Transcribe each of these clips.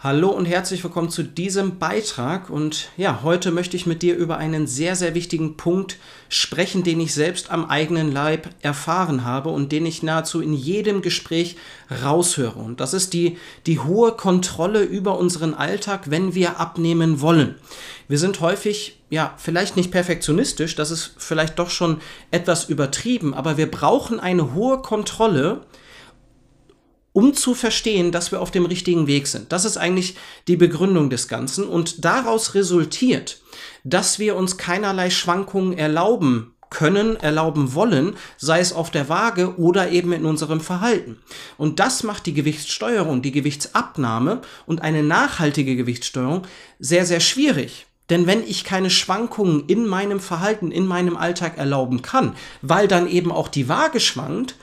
Hallo und herzlich willkommen zu diesem Beitrag. Und ja, heute möchte ich mit dir über einen sehr, sehr wichtigen Punkt sprechen, den ich selbst am eigenen Leib erfahren habe und den ich nahezu in jedem Gespräch raushöre. Und das ist die, die hohe Kontrolle über unseren Alltag, wenn wir abnehmen wollen. Wir sind häufig, ja, vielleicht nicht perfektionistisch, das ist vielleicht doch schon etwas übertrieben, aber wir brauchen eine hohe Kontrolle, um zu verstehen, dass wir auf dem richtigen Weg sind. Das ist eigentlich die Begründung des Ganzen und daraus resultiert, dass wir uns keinerlei Schwankungen erlauben können, erlauben wollen, sei es auf der Waage oder eben in unserem Verhalten. Und das macht die Gewichtssteuerung, die Gewichtsabnahme und eine nachhaltige Gewichtssteuerung sehr, sehr schwierig. Denn wenn ich keine Schwankungen in meinem Verhalten, in meinem Alltag erlauben kann, weil dann eben auch die Waage schwankt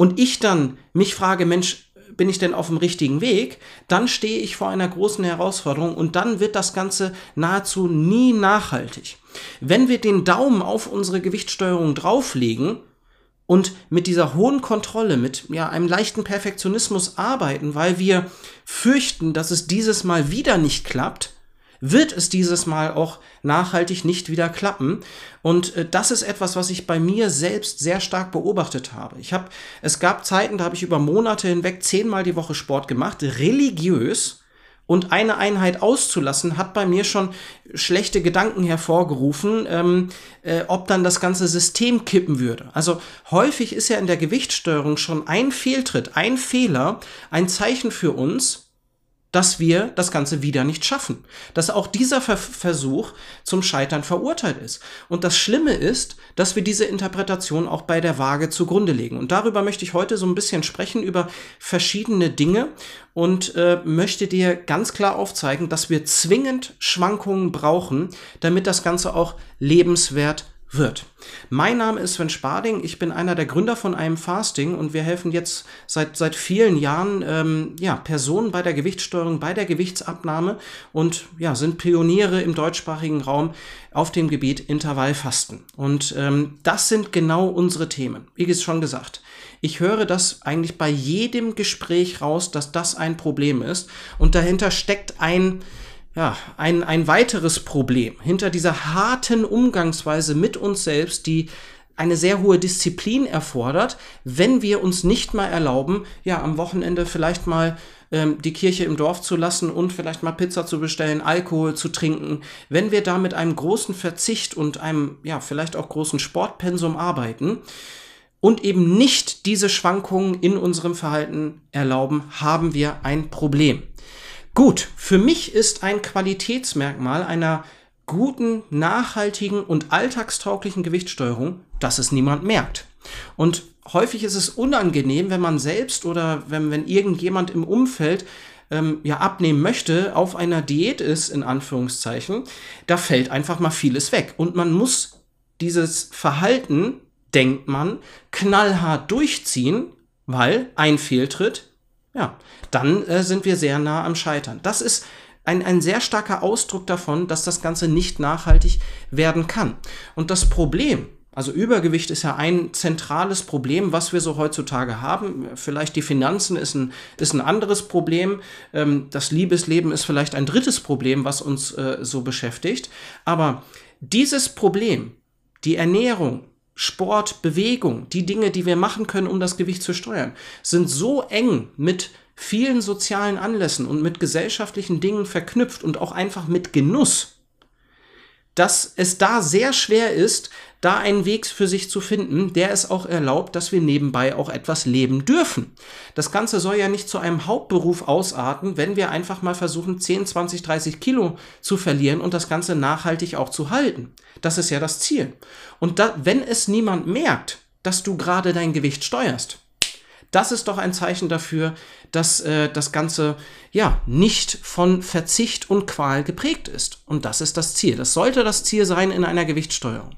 und ich dann mich frage, Mensch, bin ich denn auf dem richtigen Weg, dann stehe ich vor einer großen Herausforderung und dann wird das Ganze nahezu nie nachhaltig. Wenn wir den Daumen auf unsere Gewichtssteuerung drauflegen und mit dieser hohen Kontrolle, mit ja, einem leichten Perfektionismus arbeiten, weil wir fürchten, dass es dieses Mal wieder nicht klappt, wird es dieses Mal auch nachhaltig nicht wieder klappen. Und äh, das ist etwas, was ich bei mir selbst sehr stark beobachtet habe. Ich habe, es gab Zeiten, da habe ich über Monate hinweg zehnmal die Woche Sport gemacht, religiös. Und eine Einheit auszulassen, hat bei mir schon schlechte Gedanken hervorgerufen, ähm, äh, ob dann das ganze System kippen würde. Also häufig ist ja in der Gewichtssteuerung schon ein Fehltritt, ein Fehler, ein Zeichen für uns, dass wir das Ganze wieder nicht schaffen. Dass auch dieser Ver Versuch zum Scheitern verurteilt ist. Und das Schlimme ist, dass wir diese Interpretation auch bei der Waage zugrunde legen. Und darüber möchte ich heute so ein bisschen sprechen, über verschiedene Dinge und äh, möchte dir ganz klar aufzeigen, dass wir zwingend Schwankungen brauchen, damit das Ganze auch lebenswert wird. Mein Name ist Sven Sparding, ich bin einer der Gründer von einem Fasting und wir helfen jetzt seit, seit vielen Jahren ähm, ja, Personen bei der Gewichtssteuerung, bei der Gewichtsabnahme und ja, sind Pioniere im deutschsprachigen Raum auf dem Gebiet Intervallfasten. Und ähm, das sind genau unsere Themen. Wie es schon gesagt. Ich höre das eigentlich bei jedem Gespräch raus, dass das ein Problem ist und dahinter steckt ein ja, ein, ein weiteres Problem hinter dieser harten Umgangsweise mit uns selbst, die eine sehr hohe Disziplin erfordert, wenn wir uns nicht mal erlauben, ja, am Wochenende vielleicht mal ähm, die Kirche im Dorf zu lassen und vielleicht mal Pizza zu bestellen, Alkohol zu trinken, wenn wir da mit einem großen Verzicht und einem, ja, vielleicht auch großen Sportpensum arbeiten und eben nicht diese Schwankungen in unserem Verhalten erlauben, haben wir ein Problem. Gut, für mich ist ein Qualitätsmerkmal einer guten, nachhaltigen und alltagstauglichen Gewichtssteuerung, dass es niemand merkt. Und häufig ist es unangenehm, wenn man selbst oder wenn, wenn irgendjemand im Umfeld ähm, ja abnehmen möchte, auf einer Diät ist, in Anführungszeichen, da fällt einfach mal vieles weg. Und man muss dieses Verhalten, denkt man, knallhart durchziehen, weil ein Fehltritt ja, dann äh, sind wir sehr nah am Scheitern. Das ist ein, ein sehr starker Ausdruck davon, dass das Ganze nicht nachhaltig werden kann. Und das Problem, also Übergewicht ist ja ein zentrales Problem, was wir so heutzutage haben. Vielleicht die Finanzen ist ein, ist ein anderes Problem. Ähm, das Liebesleben ist vielleicht ein drittes Problem, was uns äh, so beschäftigt. Aber dieses Problem, die Ernährung, Sport, Bewegung, die Dinge, die wir machen können, um das Gewicht zu steuern, sind so eng mit vielen sozialen Anlässen und mit gesellschaftlichen Dingen verknüpft und auch einfach mit Genuss, dass es da sehr schwer ist, da einen Weg für sich zu finden, der es auch erlaubt, dass wir nebenbei auch etwas leben dürfen. Das Ganze soll ja nicht zu einem Hauptberuf ausarten, wenn wir einfach mal versuchen, 10, 20, 30 Kilo zu verlieren und das Ganze nachhaltig auch zu halten. Das ist ja das Ziel. Und da, wenn es niemand merkt, dass du gerade dein Gewicht steuerst, das ist doch ein Zeichen dafür, dass äh, das Ganze ja nicht von Verzicht und Qual geprägt ist. Und das ist das Ziel. Das sollte das Ziel sein in einer Gewichtssteuerung.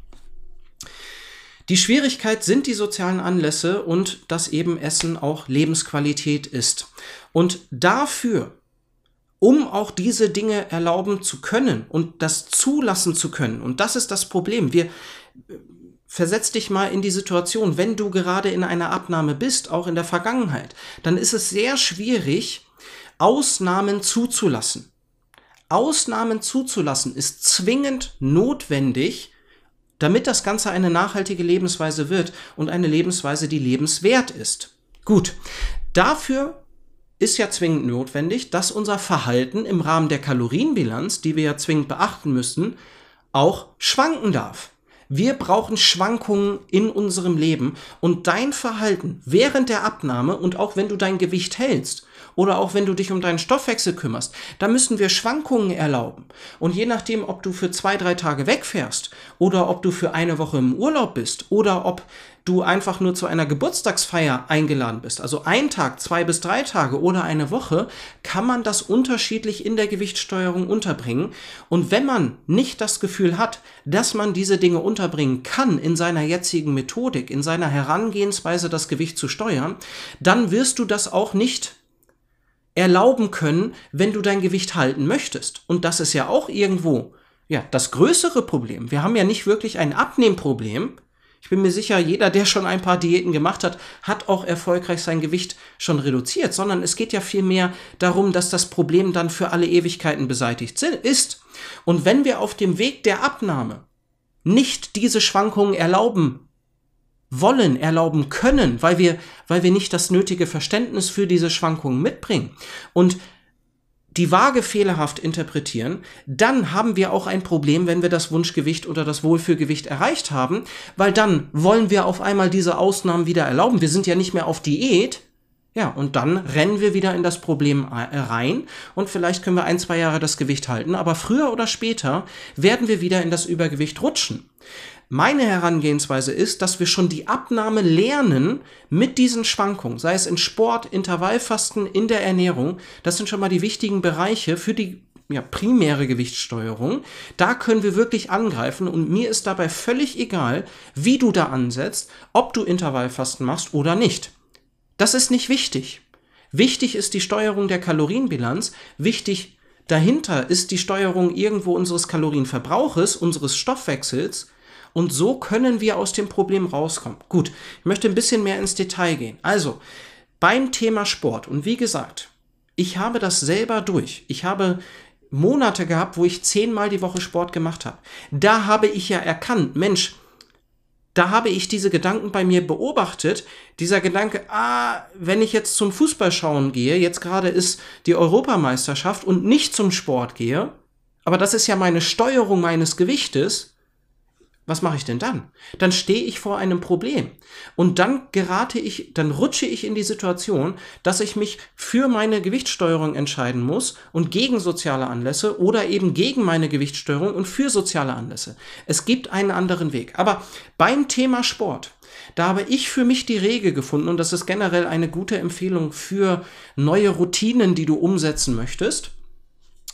Die Schwierigkeit sind die sozialen Anlässe und dass eben Essen auch Lebensqualität ist. Und dafür, um auch diese Dinge erlauben zu können und das zulassen zu können, und das ist das Problem, wir versetz dich mal in die Situation, wenn du gerade in einer Abnahme bist, auch in der Vergangenheit, dann ist es sehr schwierig, Ausnahmen zuzulassen. Ausnahmen zuzulassen ist zwingend notwendig, damit das Ganze eine nachhaltige Lebensweise wird und eine Lebensweise, die lebenswert ist. Gut, dafür ist ja zwingend notwendig, dass unser Verhalten im Rahmen der Kalorienbilanz, die wir ja zwingend beachten müssen, auch schwanken darf. Wir brauchen Schwankungen in unserem Leben und dein Verhalten während der Abnahme und auch wenn du dein Gewicht hältst oder auch wenn du dich um deinen Stoffwechsel kümmerst, da müssen wir Schwankungen erlauben. Und je nachdem, ob du für zwei, drei Tage wegfährst oder ob du für eine Woche im Urlaub bist oder ob du einfach nur zu einer Geburtstagsfeier eingeladen bist, also ein Tag, zwei bis drei Tage oder eine Woche, kann man das unterschiedlich in der Gewichtssteuerung unterbringen. Und wenn man nicht das Gefühl hat, dass man diese Dinge unterbringen kann in seiner jetzigen Methodik, in seiner Herangehensweise, das Gewicht zu steuern, dann wirst du das auch nicht erlauben können, wenn du dein Gewicht halten möchtest. Und das ist ja auch irgendwo ja, das größere Problem. Wir haben ja nicht wirklich ein Abnehmproblem, ich bin mir sicher, jeder, der schon ein paar Diäten gemacht hat, hat auch erfolgreich sein Gewicht schon reduziert, sondern es geht ja vielmehr darum, dass das Problem dann für alle Ewigkeiten beseitigt ist. Und wenn wir auf dem Weg der Abnahme nicht diese Schwankungen erlauben wollen, erlauben können, weil wir, weil wir nicht das nötige Verständnis für diese Schwankungen mitbringen und die Waage fehlerhaft interpretieren, dann haben wir auch ein Problem, wenn wir das Wunschgewicht oder das Wohlfühlgewicht erreicht haben, weil dann wollen wir auf einmal diese Ausnahmen wieder erlauben. Wir sind ja nicht mehr auf Diät. Ja, und dann rennen wir wieder in das Problem äh, rein und vielleicht können wir ein, zwei Jahre das Gewicht halten, aber früher oder später werden wir wieder in das Übergewicht rutschen. Meine Herangehensweise ist, dass wir schon die Abnahme lernen mit diesen Schwankungen, sei es in Sport, Intervallfasten, in der Ernährung. Das sind schon mal die wichtigen Bereiche für die ja, primäre Gewichtssteuerung. Da können wir wirklich angreifen und mir ist dabei völlig egal, wie du da ansetzt, ob du Intervallfasten machst oder nicht. Das ist nicht wichtig. Wichtig ist die Steuerung der Kalorienbilanz. Wichtig dahinter ist die Steuerung irgendwo unseres Kalorienverbrauches, unseres Stoffwechsels und so können wir aus dem Problem rauskommen. Gut, ich möchte ein bisschen mehr ins Detail gehen. Also, beim Thema Sport. Und wie gesagt, ich habe das selber durch. Ich habe Monate gehabt, wo ich zehnmal die Woche Sport gemacht habe. Da habe ich ja erkannt, Mensch, da habe ich diese Gedanken bei mir beobachtet. Dieser Gedanke, ah, wenn ich jetzt zum Fußball schauen gehe, jetzt gerade ist die Europameisterschaft und nicht zum Sport gehe, aber das ist ja meine Steuerung meines Gewichtes, was mache ich denn dann? Dann stehe ich vor einem Problem. Und dann gerate ich, dann rutsche ich in die Situation, dass ich mich für meine Gewichtssteuerung entscheiden muss und gegen soziale Anlässe oder eben gegen meine Gewichtssteuerung und für soziale Anlässe. Es gibt einen anderen Weg. Aber beim Thema Sport, da habe ich für mich die Regel gefunden und das ist generell eine gute Empfehlung für neue Routinen, die du umsetzen möchtest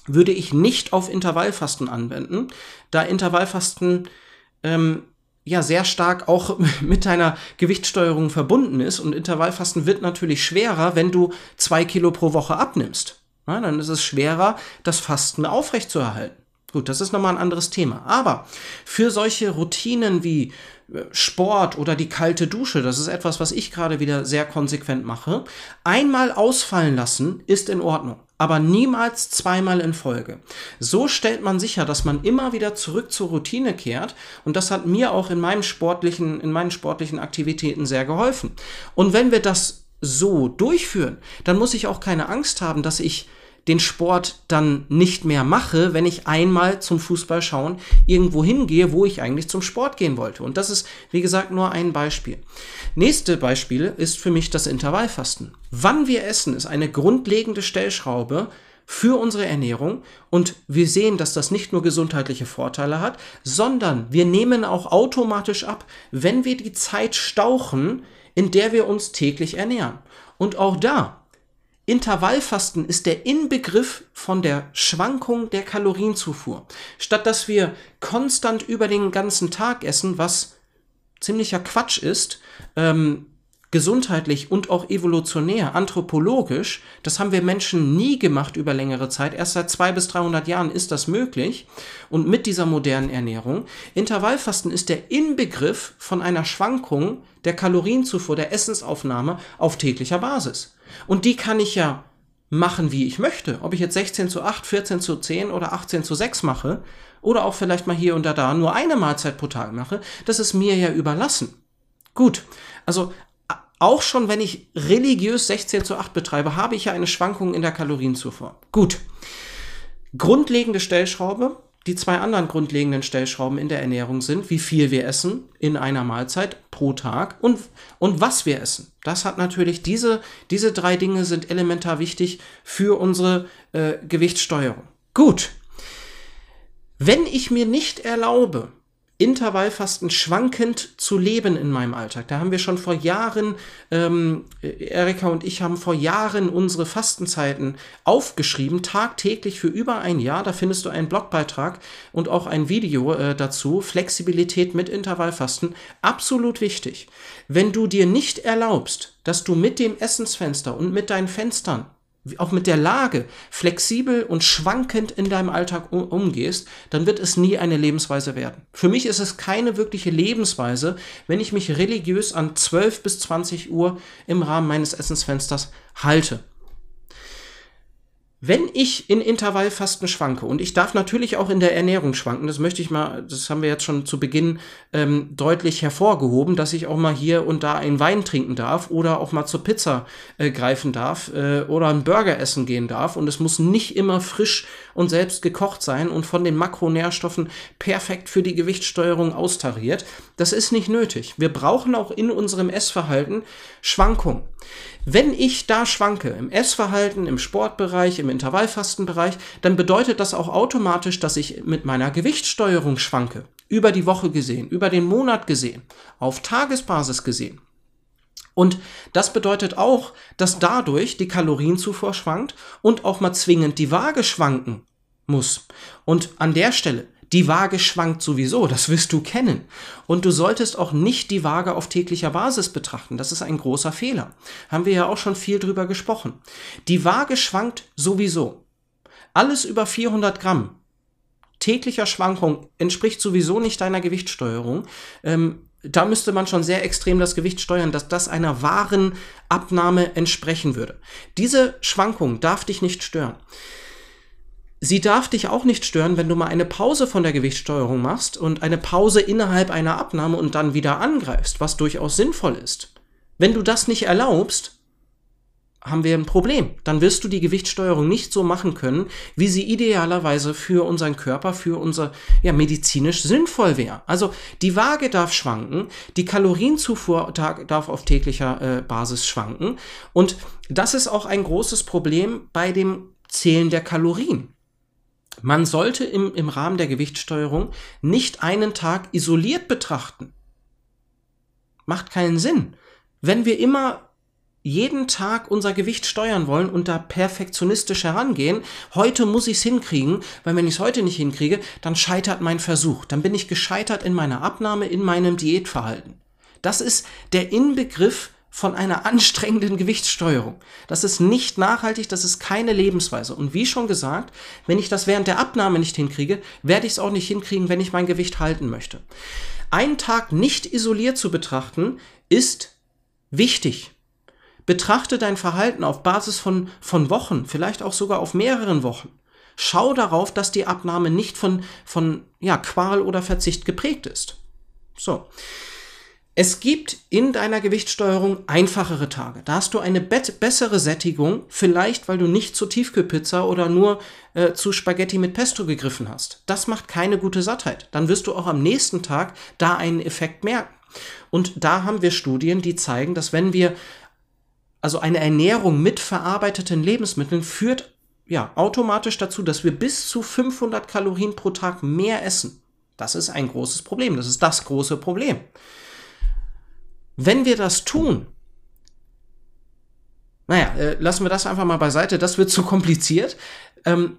würde ich nicht auf Intervallfasten anwenden, da Intervallfasten ähm, ja sehr stark auch mit deiner Gewichtssteuerung verbunden ist. Und Intervallfasten wird natürlich schwerer, wenn du zwei Kilo pro Woche abnimmst. Ja, dann ist es schwerer, das Fasten aufrechtzuerhalten. Gut, das ist nochmal ein anderes Thema. Aber für solche Routinen wie äh, Sport oder die kalte Dusche, das ist etwas, was ich gerade wieder sehr konsequent mache, einmal ausfallen lassen ist in Ordnung aber niemals zweimal in Folge. So stellt man sicher, dass man immer wieder zurück zur Routine kehrt und das hat mir auch in meinem sportlichen, in meinen sportlichen Aktivitäten sehr geholfen. Und wenn wir das so durchführen, dann muss ich auch keine Angst haben, dass ich den Sport dann nicht mehr mache, wenn ich einmal zum Fußball schauen irgendwo hingehe, wo ich eigentlich zum Sport gehen wollte. Und das ist, wie gesagt, nur ein Beispiel. Nächste Beispiel ist für mich das Intervallfasten. Wann wir essen, ist eine grundlegende Stellschraube für unsere Ernährung und wir sehen, dass das nicht nur gesundheitliche Vorteile hat, sondern wir nehmen auch automatisch ab, wenn wir die Zeit stauchen, in der wir uns täglich ernähren. Und auch da Intervallfasten ist der Inbegriff von der Schwankung der Kalorienzufuhr. Statt dass wir konstant über den ganzen Tag essen, was ziemlicher Quatsch ist, ähm, gesundheitlich und auch evolutionär, anthropologisch, das haben wir Menschen nie gemacht über längere Zeit. Erst seit zwei bis 300 Jahren ist das möglich. Und mit dieser modernen Ernährung. Intervallfasten ist der Inbegriff von einer Schwankung der Kalorienzufuhr, der Essensaufnahme auf täglicher Basis. Und die kann ich ja machen, wie ich möchte. Ob ich jetzt 16 zu 8, 14 zu 10 oder 18 zu 6 mache oder auch vielleicht mal hier und da nur eine Mahlzeit pro Tag mache, das ist mir ja überlassen. Gut, also auch schon wenn ich religiös 16 zu 8 betreibe, habe ich ja eine Schwankung in der Kalorienzufuhr. Gut. Grundlegende Stellschraube, die zwei anderen grundlegenden Stellschrauben in der Ernährung sind, wie viel wir essen in einer Mahlzeit pro Tag und, und was wir essen. Das hat natürlich, diese, diese drei Dinge sind elementar wichtig für unsere äh, Gewichtssteuerung. Gut. Wenn ich mir nicht erlaube, Intervallfasten schwankend zu leben in meinem Alltag. Da haben wir schon vor Jahren, ähm, Erika und ich haben vor Jahren unsere Fastenzeiten aufgeschrieben, tagtäglich für über ein Jahr. Da findest du einen Blogbeitrag und auch ein Video äh, dazu. Flexibilität mit Intervallfasten, absolut wichtig. Wenn du dir nicht erlaubst, dass du mit dem Essensfenster und mit deinen Fenstern auch mit der Lage flexibel und schwankend in deinem Alltag umgehst, dann wird es nie eine Lebensweise werden. Für mich ist es keine wirkliche Lebensweise, wenn ich mich religiös an 12 bis 20 Uhr im Rahmen meines Essensfensters halte. Wenn ich in Intervallfasten schwanke, und ich darf natürlich auch in der Ernährung schwanken, das möchte ich mal, das haben wir jetzt schon zu Beginn ähm, deutlich hervorgehoben, dass ich auch mal hier und da einen Wein trinken darf oder auch mal zur Pizza äh, greifen darf äh, oder einen Burger essen gehen darf. Und es muss nicht immer frisch und selbst gekocht sein und von den Makronährstoffen perfekt für die Gewichtssteuerung austariert. Das ist nicht nötig. Wir brauchen auch in unserem Essverhalten Schwankung. Wenn ich da schwanke, im Essverhalten, im Sportbereich, im Intervallfastenbereich, dann bedeutet das auch automatisch, dass ich mit meiner Gewichtssteuerung schwanke. Über die Woche gesehen, über den Monat gesehen, auf Tagesbasis gesehen. Und das bedeutet auch, dass dadurch die Kalorienzufuhr schwankt und auch mal zwingend die Waage schwanken muss. Und an der Stelle die Waage schwankt sowieso, das wirst du kennen. Und du solltest auch nicht die Waage auf täglicher Basis betrachten. Das ist ein großer Fehler. Haben wir ja auch schon viel drüber gesprochen. Die Waage schwankt sowieso. Alles über 400 Gramm täglicher Schwankung entspricht sowieso nicht deiner Gewichtssteuerung. Ähm, da müsste man schon sehr extrem das Gewicht steuern, dass das einer wahren Abnahme entsprechen würde. Diese Schwankung darf dich nicht stören. Sie darf dich auch nicht stören, wenn du mal eine Pause von der Gewichtssteuerung machst und eine Pause innerhalb einer Abnahme und dann wieder angreifst, was durchaus sinnvoll ist. Wenn du das nicht erlaubst, haben wir ein Problem. Dann wirst du die Gewichtssteuerung nicht so machen können, wie sie idealerweise für unseren Körper, für unser ja medizinisch sinnvoll wäre. Also die Waage darf schwanken, die Kalorienzufuhr darf auf täglicher äh, Basis schwanken und das ist auch ein großes Problem bei dem Zählen der Kalorien. Man sollte im, im Rahmen der Gewichtssteuerung nicht einen Tag isoliert betrachten. Macht keinen Sinn. Wenn wir immer jeden Tag unser Gewicht steuern wollen und da perfektionistisch herangehen, heute muss ich es hinkriegen, weil wenn ich es heute nicht hinkriege, dann scheitert mein Versuch. Dann bin ich gescheitert in meiner Abnahme, in meinem Diätverhalten. Das ist der Inbegriff von einer anstrengenden Gewichtssteuerung. Das ist nicht nachhaltig, das ist keine Lebensweise. Und wie schon gesagt, wenn ich das während der Abnahme nicht hinkriege, werde ich es auch nicht hinkriegen, wenn ich mein Gewicht halten möchte. Einen Tag nicht isoliert zu betrachten, ist wichtig. Betrachte dein Verhalten auf Basis von, von Wochen, vielleicht auch sogar auf mehreren Wochen. Schau darauf, dass die Abnahme nicht von, von ja, Qual oder Verzicht geprägt ist. So. Es gibt in deiner Gewichtssteuerung einfachere Tage. Da hast du eine bessere Sättigung, vielleicht weil du nicht zu Tiefkühlpizza oder nur äh, zu Spaghetti mit Pesto gegriffen hast. Das macht keine gute Sattheit. Dann wirst du auch am nächsten Tag da einen Effekt merken. Und da haben wir Studien, die zeigen, dass wenn wir also eine Ernährung mit verarbeiteten Lebensmitteln führt ja automatisch dazu, dass wir bis zu 500 Kalorien pro Tag mehr essen. Das ist ein großes Problem. Das ist das große Problem. Wenn wir das tun, naja, äh, lassen wir das einfach mal beiseite, das wird zu kompliziert. Ähm,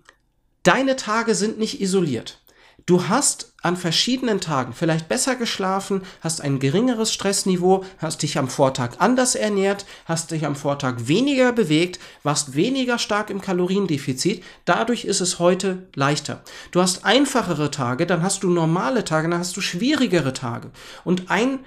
deine Tage sind nicht isoliert. Du hast an verschiedenen Tagen vielleicht besser geschlafen, hast ein geringeres Stressniveau, hast dich am Vortag anders ernährt, hast dich am Vortag weniger bewegt, warst weniger stark im Kaloriendefizit. Dadurch ist es heute leichter. Du hast einfachere Tage, dann hast du normale Tage, dann hast du schwierigere Tage. Und ein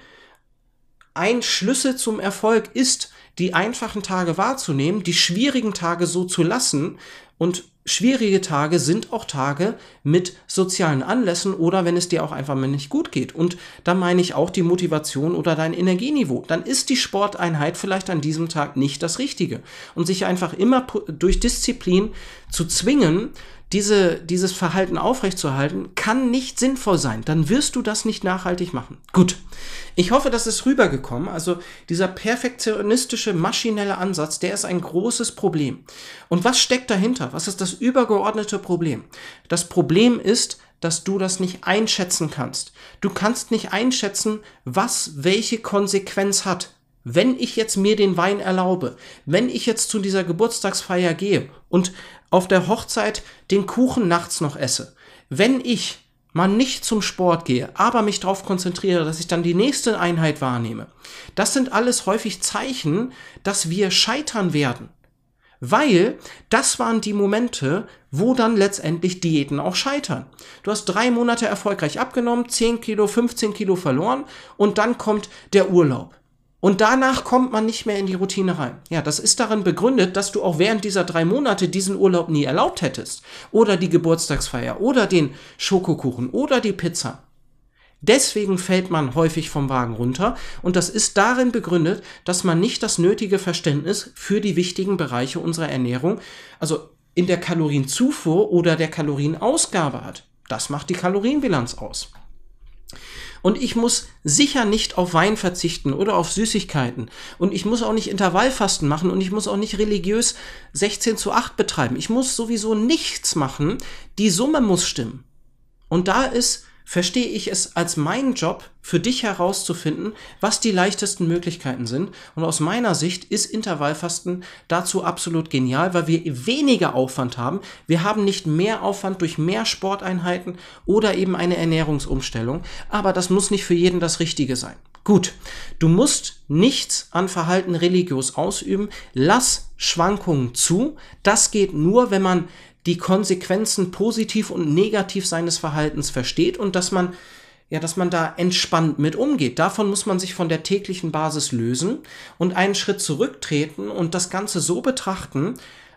ein Schlüssel zum Erfolg ist, die einfachen Tage wahrzunehmen, die schwierigen Tage so zu lassen und schwierige Tage sind auch Tage mit sozialen Anlässen oder wenn es dir auch einfach mal nicht gut geht. Und da meine ich auch die Motivation oder dein Energieniveau. Dann ist die Sporteinheit vielleicht an diesem Tag nicht das Richtige. Und sich einfach immer durch Disziplin zu zwingen, diese, dieses Verhalten aufrechtzuerhalten, kann nicht sinnvoll sein. Dann wirst du das nicht nachhaltig machen. Gut. Ich hoffe, das ist rübergekommen. Also dieser perfektionistische, maschinelle Ansatz, der ist ein großes Problem. Und was steckt dahinter? Was ist das übergeordnete Problem? Das Problem ist, dass du das nicht einschätzen kannst. Du kannst nicht einschätzen, was welche Konsequenz hat. Wenn ich jetzt mir den Wein erlaube, wenn ich jetzt zu dieser Geburtstagsfeier gehe und auf der Hochzeit den Kuchen nachts noch esse, wenn ich mal nicht zum Sport gehe, aber mich darauf konzentriere, dass ich dann die nächste Einheit wahrnehme, das sind alles häufig Zeichen, dass wir scheitern werden. Weil das waren die Momente, wo dann letztendlich Diäten auch scheitern. Du hast drei Monate erfolgreich abgenommen, 10 Kilo, 15 Kilo verloren und dann kommt der Urlaub. Und danach kommt man nicht mehr in die Routine rein. Ja, das ist darin begründet, dass du auch während dieser drei Monate diesen Urlaub nie erlaubt hättest. Oder die Geburtstagsfeier, oder den Schokokuchen, oder die Pizza. Deswegen fällt man häufig vom Wagen runter und das ist darin begründet, dass man nicht das nötige Verständnis für die wichtigen Bereiche unserer Ernährung, also in der Kalorienzufuhr oder der Kalorienausgabe hat. Das macht die Kalorienbilanz aus. Und ich muss sicher nicht auf Wein verzichten oder auf Süßigkeiten. Und ich muss auch nicht Intervallfasten machen und ich muss auch nicht religiös 16 zu 8 betreiben. Ich muss sowieso nichts machen. Die Summe muss stimmen. Und da ist verstehe ich es als meinen Job, für dich herauszufinden, was die leichtesten Möglichkeiten sind. Und aus meiner Sicht ist Intervallfasten dazu absolut genial, weil wir weniger Aufwand haben. Wir haben nicht mehr Aufwand durch mehr Sporteinheiten oder eben eine Ernährungsumstellung. Aber das muss nicht für jeden das Richtige sein. Gut, du musst nichts an Verhalten religiös ausüben. Lass Schwankungen zu. Das geht nur, wenn man die Konsequenzen positiv und negativ seines Verhaltens versteht und dass man ja, dass man da entspannt mit umgeht. Davon muss man sich von der täglichen Basis lösen und einen Schritt zurücktreten und das Ganze so betrachten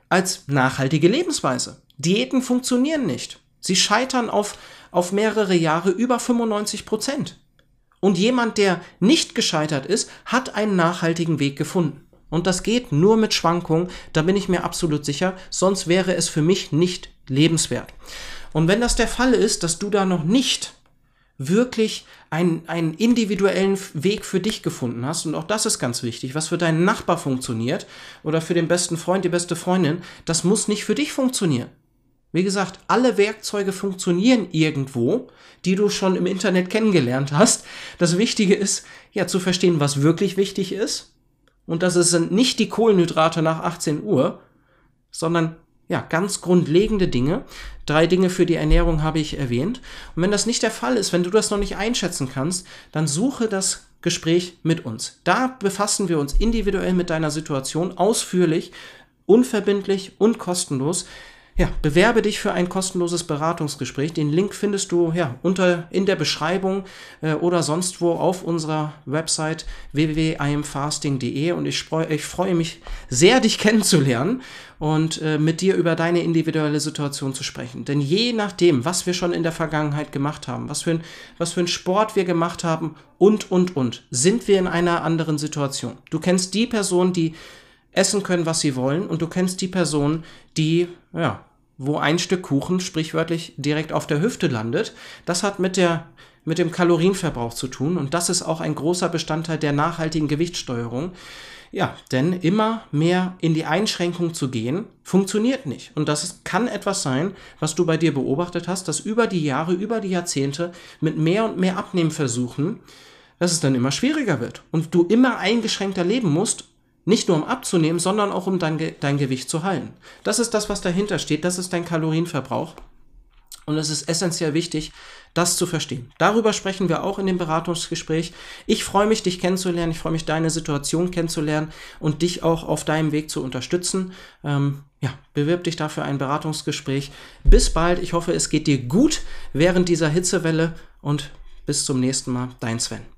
als nachhaltige Lebensweise. Diäten funktionieren nicht. Sie scheitern auf, auf mehrere Jahre über 95 Prozent. Und jemand, der nicht gescheitert ist, hat einen nachhaltigen Weg gefunden. Und das geht nur mit Schwankungen, da bin ich mir absolut sicher, sonst wäre es für mich nicht lebenswert. Und wenn das der Fall ist, dass du da noch nicht wirklich einen, einen individuellen Weg für dich gefunden hast, und auch das ist ganz wichtig, was für deinen Nachbar funktioniert oder für den besten Freund, die beste Freundin, das muss nicht für dich funktionieren. Wie gesagt, alle Werkzeuge funktionieren irgendwo, die du schon im Internet kennengelernt hast. Das Wichtige ist, ja, zu verstehen, was wirklich wichtig ist und das sind nicht die Kohlenhydrate nach 18 Uhr, sondern ja, ganz grundlegende Dinge. Drei Dinge für die Ernährung habe ich erwähnt. Und wenn das nicht der Fall ist, wenn du das noch nicht einschätzen kannst, dann suche das Gespräch mit uns. Da befassen wir uns individuell mit deiner Situation ausführlich, unverbindlich und kostenlos. Ja, bewerbe dich für ein kostenloses Beratungsgespräch. Den Link findest du ja unter in der Beschreibung äh, oder sonst wo auf unserer Website www.imfasting.de und ich, ich freue mich sehr, dich kennenzulernen und äh, mit dir über deine individuelle Situation zu sprechen. Denn je nachdem, was wir schon in der Vergangenheit gemacht haben, was für ein, was für ein Sport wir gemacht haben und, und, und, sind wir in einer anderen Situation. Du kennst die Person, die essen können, was sie wollen und du kennst die Person, die ja, wo ein Stück Kuchen sprichwörtlich direkt auf der Hüfte landet. Das hat mit der mit dem Kalorienverbrauch zu tun und das ist auch ein großer Bestandteil der nachhaltigen Gewichtssteuerung. Ja, denn immer mehr in die Einschränkung zu gehen, funktioniert nicht. Und das kann etwas sein, was du bei dir beobachtet hast, dass über die Jahre, über die Jahrzehnte mit mehr und mehr Abnehmversuchen, dass es dann immer schwieriger wird und du immer eingeschränkter leben musst nicht nur um abzunehmen, sondern auch um dein, dein Gewicht zu halten. Das ist das, was dahinter steht. Das ist dein Kalorienverbrauch. Und es ist essentiell wichtig, das zu verstehen. Darüber sprechen wir auch in dem Beratungsgespräch. Ich freue mich, dich kennenzulernen. Ich freue mich, deine Situation kennenzulernen und dich auch auf deinem Weg zu unterstützen. Ähm, ja, bewirb dich dafür ein Beratungsgespräch. Bis bald. Ich hoffe, es geht dir gut während dieser Hitzewelle und bis zum nächsten Mal. Dein Sven.